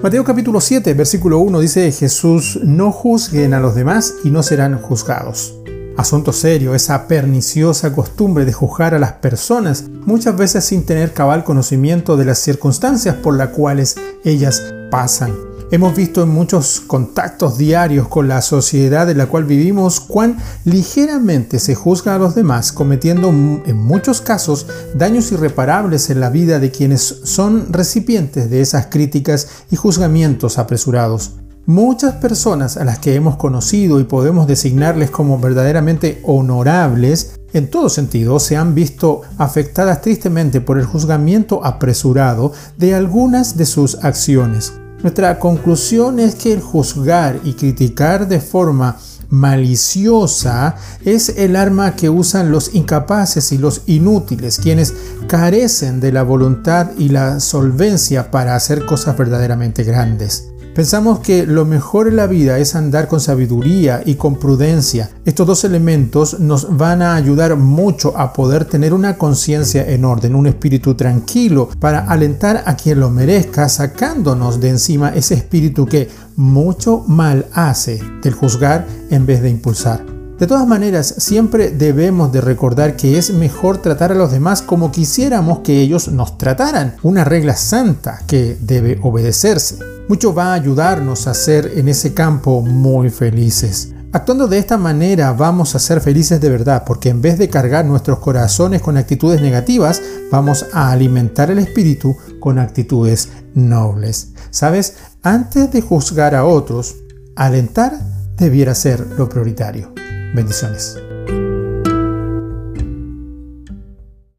Mateo capítulo 7, versículo 1 dice Jesús, no juzguen a los demás y no serán juzgados. Asunto serio, esa perniciosa costumbre de juzgar a las personas, muchas veces sin tener cabal conocimiento de las circunstancias por las cuales ellas pasan. Hemos visto en muchos contactos diarios con la sociedad en la cual vivimos cuán ligeramente se juzga a los demás, cometiendo en muchos casos daños irreparables en la vida de quienes son recipientes de esas críticas y juzgamientos apresurados. Muchas personas a las que hemos conocido y podemos designarles como verdaderamente honorables, en todo sentido, se han visto afectadas tristemente por el juzgamiento apresurado de algunas de sus acciones. Nuestra conclusión es que el juzgar y criticar de forma maliciosa es el arma que usan los incapaces y los inútiles, quienes carecen de la voluntad y la solvencia para hacer cosas verdaderamente grandes. Pensamos que lo mejor en la vida es andar con sabiduría y con prudencia. Estos dos elementos nos van a ayudar mucho a poder tener una conciencia en orden, un espíritu tranquilo para alentar a quien lo merezca, sacándonos de encima ese espíritu que mucho mal hace del juzgar en vez de impulsar. De todas maneras, siempre debemos de recordar que es mejor tratar a los demás como quisiéramos que ellos nos trataran, una regla santa que debe obedecerse. Mucho va a ayudarnos a ser en ese campo muy felices. Actuando de esta manera vamos a ser felices de verdad, porque en vez de cargar nuestros corazones con actitudes negativas, vamos a alimentar el espíritu con actitudes nobles. ¿Sabes? Antes de juzgar a otros, alentar debiera ser lo prioritario. Bendiciones.